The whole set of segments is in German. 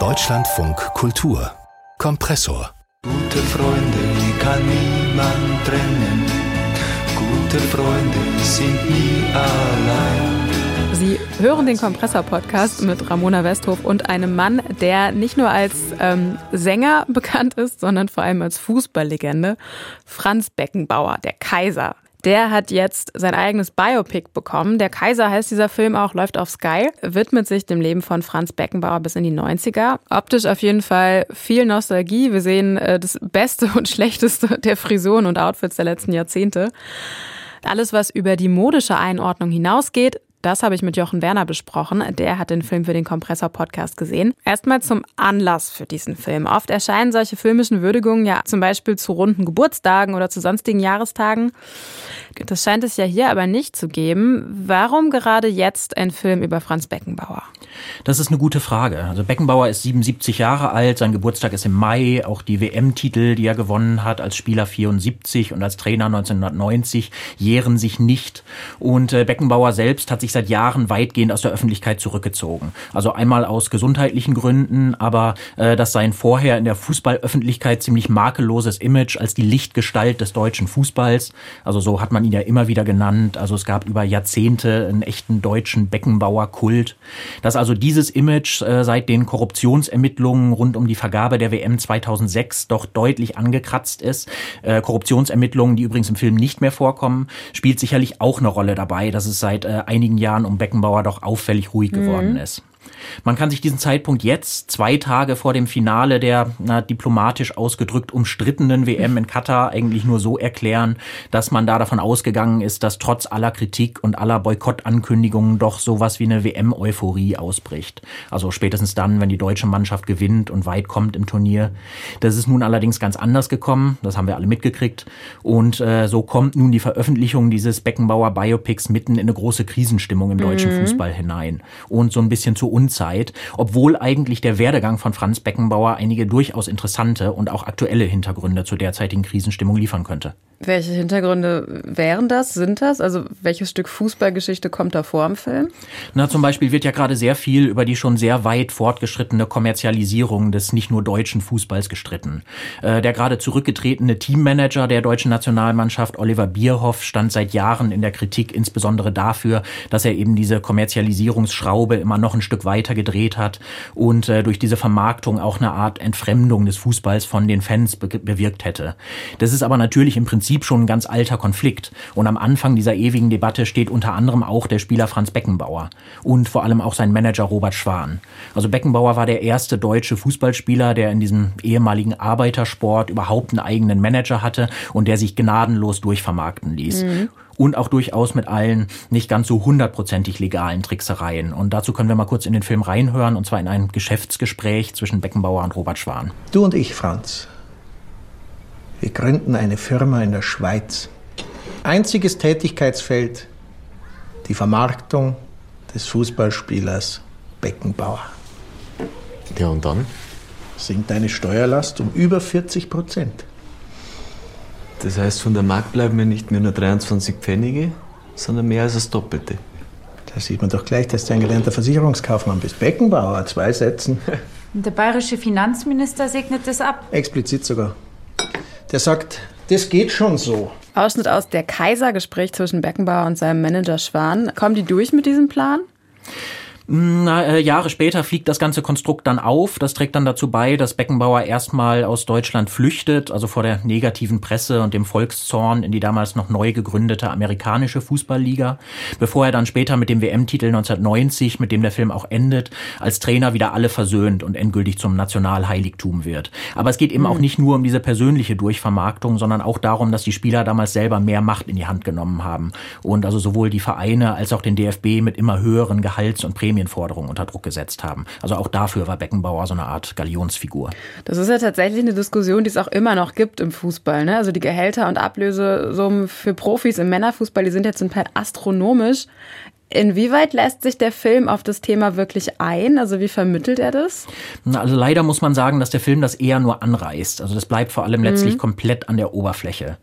Deutschlandfunk Kultur Kompressor Gute Freunde kann niemand trennen. Gute Freunde sind nie allein. Sie hören den Kompressor-Podcast mit Ramona Westhof und einem Mann, der nicht nur als ähm, Sänger bekannt ist, sondern vor allem als Fußballlegende. Franz Beckenbauer, der Kaiser. Der hat jetzt sein eigenes Biopic bekommen. Der Kaiser heißt dieser Film auch, läuft auf Sky, widmet sich dem Leben von Franz Beckenbauer bis in die 90er. Optisch auf jeden Fall viel Nostalgie. Wir sehen äh, das Beste und Schlechteste der Frisuren und Outfits der letzten Jahrzehnte. Alles, was über die modische Einordnung hinausgeht, das habe ich mit Jochen Werner besprochen. Der hat den Film für den Kompressor-Podcast gesehen. Erstmal zum Anlass für diesen Film. Oft erscheinen solche filmischen Würdigungen ja zum Beispiel zu runden Geburtstagen oder zu sonstigen Jahrestagen. Das scheint es ja hier aber nicht zu geben. Warum gerade jetzt ein Film über Franz Beckenbauer? Das ist eine gute Frage. Also Beckenbauer ist 77 Jahre alt, sein Geburtstag ist im Mai, auch die WM-Titel, die er gewonnen hat als Spieler 74 und als Trainer 1990, jähren sich nicht. Und äh, Beckenbauer selbst hat sich seit Jahren weitgehend aus der Öffentlichkeit zurückgezogen. Also einmal aus gesundheitlichen Gründen, aber äh, das sein vorher in der Fußballöffentlichkeit ziemlich makelloses Image als die Lichtgestalt des deutschen Fußballs. Also so hat man ihn ja immer wieder genannt. Also es gab über Jahrzehnte einen echten deutschen Beckenbauer-Kult. Dass also dieses Image äh, seit den Korruptionsermittlungen rund um die Vergabe der WM 2006 doch deutlich angekratzt ist. Äh, Korruptionsermittlungen, die übrigens im Film nicht mehr vorkommen, spielt sicherlich auch eine Rolle dabei, dass es seit äh, einigen Jahren um Beckenbauer doch auffällig ruhig geworden mhm. ist. Man kann sich diesen Zeitpunkt jetzt, zwei Tage vor dem Finale der na, diplomatisch ausgedrückt umstrittenen WM in Katar, eigentlich nur so erklären, dass man da davon ausgegangen ist, dass trotz aller Kritik und aller Boykottankündigungen doch sowas wie eine WM-Euphorie ausbricht. Also spätestens dann, wenn die deutsche Mannschaft gewinnt und weit kommt im Turnier. Das ist nun allerdings ganz anders gekommen, das haben wir alle mitgekriegt. Und äh, so kommt nun die Veröffentlichung dieses Beckenbauer Biopics mitten in eine große Krisenstimmung im deutschen mhm. Fußball hinein. Und so ein bisschen zu Unzeit, obwohl eigentlich der Werdegang von Franz Beckenbauer einige durchaus interessante und auch aktuelle Hintergründe zur derzeitigen Krisenstimmung liefern könnte. Welche Hintergründe wären das, sind das? Also welches Stück Fußballgeschichte kommt da vor im Film? Na, zum Beispiel wird ja gerade sehr viel über die schon sehr weit fortgeschrittene Kommerzialisierung des nicht nur deutschen Fußballs gestritten. Äh, der gerade zurückgetretene Teammanager der deutschen Nationalmannschaft, Oliver Bierhoff, stand seit Jahren in der Kritik, insbesondere dafür, dass er eben diese Kommerzialisierungsschraube immer noch ein Stück weiter gedreht hat und äh, durch diese Vermarktung auch eine Art Entfremdung des Fußballs von den Fans be bewirkt hätte. Das ist aber natürlich im Prinzip Prinzip schon ein ganz alter Konflikt. Und am Anfang dieser ewigen Debatte steht unter anderem auch der Spieler Franz Beckenbauer und vor allem auch sein Manager Robert Schwan. Also Beckenbauer war der erste deutsche Fußballspieler, der in diesem ehemaligen Arbeitersport überhaupt einen eigenen Manager hatte und der sich gnadenlos durchvermarkten ließ. Mhm und auch durchaus mit allen nicht ganz so hundertprozentig legalen Tricksereien. Und dazu können wir mal kurz in den Film reinhören, und zwar in ein Geschäftsgespräch zwischen Beckenbauer und Robert Schwan. Du und ich, Franz, wir gründen eine Firma in der Schweiz. Einziges Tätigkeitsfeld, die Vermarktung des Fußballspielers Beckenbauer. Ja, und dann? Sinkt deine Steuerlast um über 40 Prozent. Das heißt, von der Markt bleiben mir nicht mehr nur 23 Pfennige, sondern mehr als das Doppelte. Da sieht man doch gleich, dass du ein gelernter Versicherungskaufmann bist. Beckenbauer, zwei Sätzen. Und der bayerische Finanzminister segnet das ab. Explizit sogar der sagt, das geht schon so. Ausschnitt aus der Kaiser-Gespräch zwischen Beckenbauer und seinem Manager Schwan. Kommen die durch mit diesem Plan? Na, äh, Jahre später fliegt das ganze Konstrukt dann auf. Das trägt dann dazu bei, dass Beckenbauer erstmal aus Deutschland flüchtet, also vor der negativen Presse und dem Volkszorn in die damals noch neu gegründete amerikanische Fußballliga, bevor er dann später mit dem WM-Titel 1990, mit dem der Film auch endet, als Trainer wieder alle versöhnt und endgültig zum Nationalheiligtum wird. Aber es geht eben mhm. auch nicht nur um diese persönliche Durchvermarktung, sondern auch darum, dass die Spieler damals selber mehr Macht in die Hand genommen haben und also sowohl die Vereine als auch den DFB mit immer höheren Gehalts- und Prämien Prämienforderungen unter Druck gesetzt haben. Also auch dafür war Beckenbauer so eine Art Galionsfigur. Das ist ja tatsächlich eine Diskussion, die es auch immer noch gibt im Fußball. Ne? Also die Gehälter und Ablösesummen für Profis im Männerfußball, die sind jetzt zum Teil astronomisch. Inwieweit lässt sich der Film auf das Thema wirklich ein? Also wie vermittelt er das? Also leider muss man sagen, dass der Film das eher nur anreißt. Also das bleibt vor allem letztlich mhm. komplett an der Oberfläche.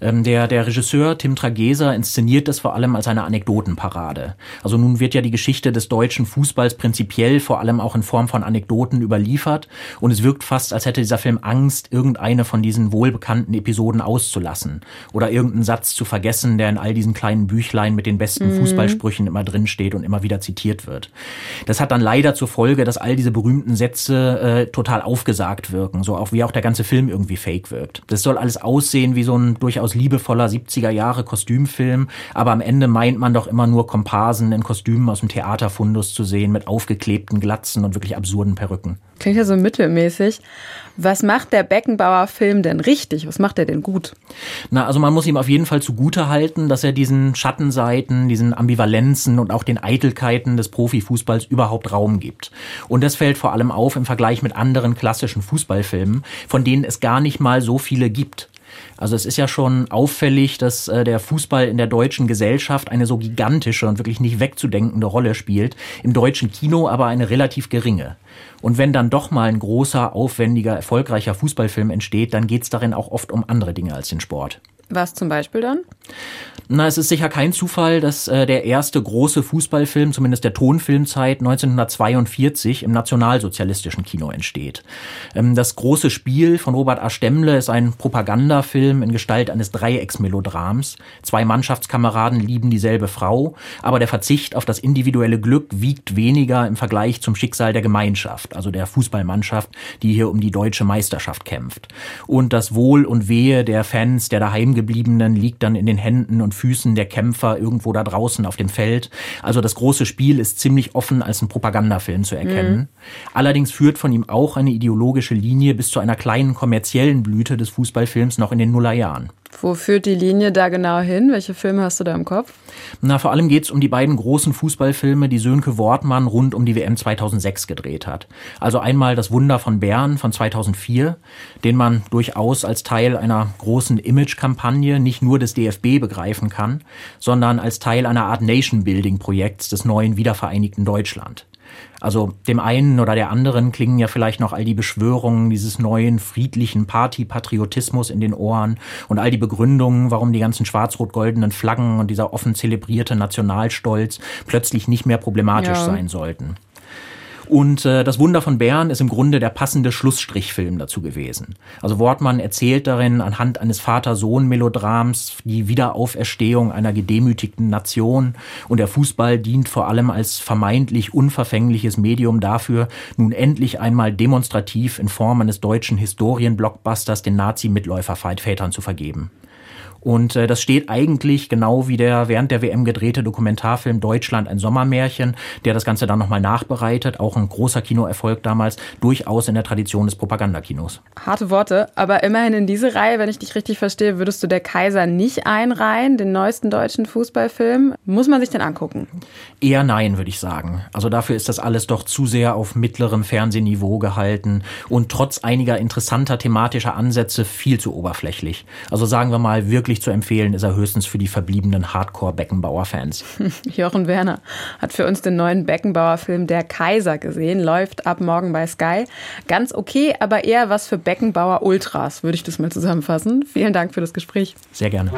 Ähm, der, der Regisseur Tim Trageser inszeniert das vor allem als eine Anekdotenparade. Also nun wird ja die Geschichte des deutschen Fußballs prinzipiell vor allem auch in Form von Anekdoten überliefert und es wirkt fast, als hätte dieser Film Angst, irgendeine von diesen wohlbekannten Episoden auszulassen oder irgendeinen Satz zu vergessen, der in all diesen kleinen Büchlein mit den besten mhm. Fußballsprüchen immer drinsteht und immer wieder zitiert wird. Das hat dann leider zur Folge, dass all diese berühmten Sätze äh, total aufgesagt wirken, so auch wie auch der ganze Film irgendwie fake wirkt. Das soll alles aussehen wie so ein durchaus liebevoller 70er Jahre Kostümfilm, aber am Ende meint man doch immer nur Komparsen in Kostümen aus dem Theaterfundus zu sehen mit aufgeklebten Glatzen und wirklich absurden Perücken. Klingt ja so mittelmäßig. Was macht der Beckenbauer Film denn richtig? Was macht er denn gut? Na, also man muss ihm auf jeden Fall zugute halten, dass er diesen Schattenseiten, diesen Ambivalenzen und auch den Eitelkeiten des Profifußballs überhaupt Raum gibt. Und das fällt vor allem auf im Vergleich mit anderen klassischen Fußballfilmen, von denen es gar nicht mal so viele gibt. Also es ist ja schon auffällig, dass äh, der Fußball in der deutschen Gesellschaft eine so gigantische und wirklich nicht wegzudenkende Rolle spielt, im deutschen Kino aber eine relativ geringe. Und wenn dann doch mal ein großer, aufwendiger, erfolgreicher Fußballfilm entsteht, dann geht es darin auch oft um andere Dinge als den Sport. Was zum Beispiel dann? Na, es ist sicher kein Zufall, dass äh, der erste große Fußballfilm, zumindest der Tonfilmzeit, 1942 im nationalsozialistischen Kino entsteht. Ähm, das große Spiel von Robert A. Stemmle ist ein Propagandafilm in Gestalt eines Dreiecksmelodrams. Zwei Mannschaftskameraden lieben dieselbe Frau, aber der Verzicht auf das individuelle Glück wiegt weniger im Vergleich zum Schicksal der Gemeinschaft, also der Fußballmannschaft, die hier um die deutsche Meisterschaft kämpft. Und das Wohl und Wehe der Fans, der daheim Gebliebenen liegt dann in den Händen und Füßen der Kämpfer irgendwo da draußen auf dem Feld. Also das große Spiel ist ziemlich offen als ein Propagandafilm zu erkennen. Mhm. Allerdings führt von ihm auch eine ideologische Linie bis zu einer kleinen kommerziellen Blüte des Fußballfilms noch in den Nullerjahren. Wo führt die Linie da genau hin? Welche Filme hast du da im Kopf? Na, vor allem geht es um die beiden großen Fußballfilme, die Sönke Wortmann rund um die WM 2006 gedreht hat. Also einmal Das Wunder von Bern von 2004, den man durchaus als Teil einer großen Image-Kampagne nicht nur des DFB begreifen kann, sondern als Teil einer Art Nation-Building-Projekts des neuen wiedervereinigten Deutschland. Also dem einen oder der anderen klingen ja vielleicht noch all die Beschwörungen dieses neuen friedlichen Party-Patriotismus in den Ohren und all die Begründungen, warum die ganzen schwarz-rot-goldenen Flaggen und dieser offen zelebrierte Nationalstolz plötzlich nicht mehr problematisch ja. sein sollten. Und äh, das Wunder von Bern ist im Grunde der passende Schlussstrichfilm dazu gewesen. Also Wortmann erzählt darin anhand eines Vater-Sohn-Melodrams die Wiederauferstehung einer gedemütigten Nation und der Fußball dient vor allem als vermeintlich unverfängliches Medium dafür, nun endlich einmal demonstrativ in Form eines deutschen Historienblockbusters den Nazi-Mitläufervätern zu vergeben. Und äh, das steht eigentlich genau wie der während der WM gedrehte Dokumentarfilm Deutschland ein Sommermärchen, der das Ganze dann nochmal nachbereitet, auch ein großer Kinoerfolg damals, durchaus in der Tradition des Propagandakinos. Harte Worte, aber immerhin in diese Reihe, wenn ich dich richtig verstehe, würdest du der Kaiser nicht einreihen, den neuesten deutschen Fußballfilm. Muss man sich denn angucken? Eher nein, würde ich sagen. Also dafür ist das alles doch zu sehr auf mittlerem Fernsehniveau gehalten und trotz einiger interessanter thematischer Ansätze viel zu oberflächlich. Also sagen wir mal wirklich wirklich zu empfehlen ist er höchstens für die verbliebenen Hardcore-Beckenbauer-Fans. Jochen Werner hat für uns den neuen Beckenbauer-Film Der Kaiser gesehen, läuft ab morgen bei Sky. Ganz okay, aber eher was für Beckenbauer-Ultras, würde ich das mal zusammenfassen. Vielen Dank für das Gespräch. Sehr gerne.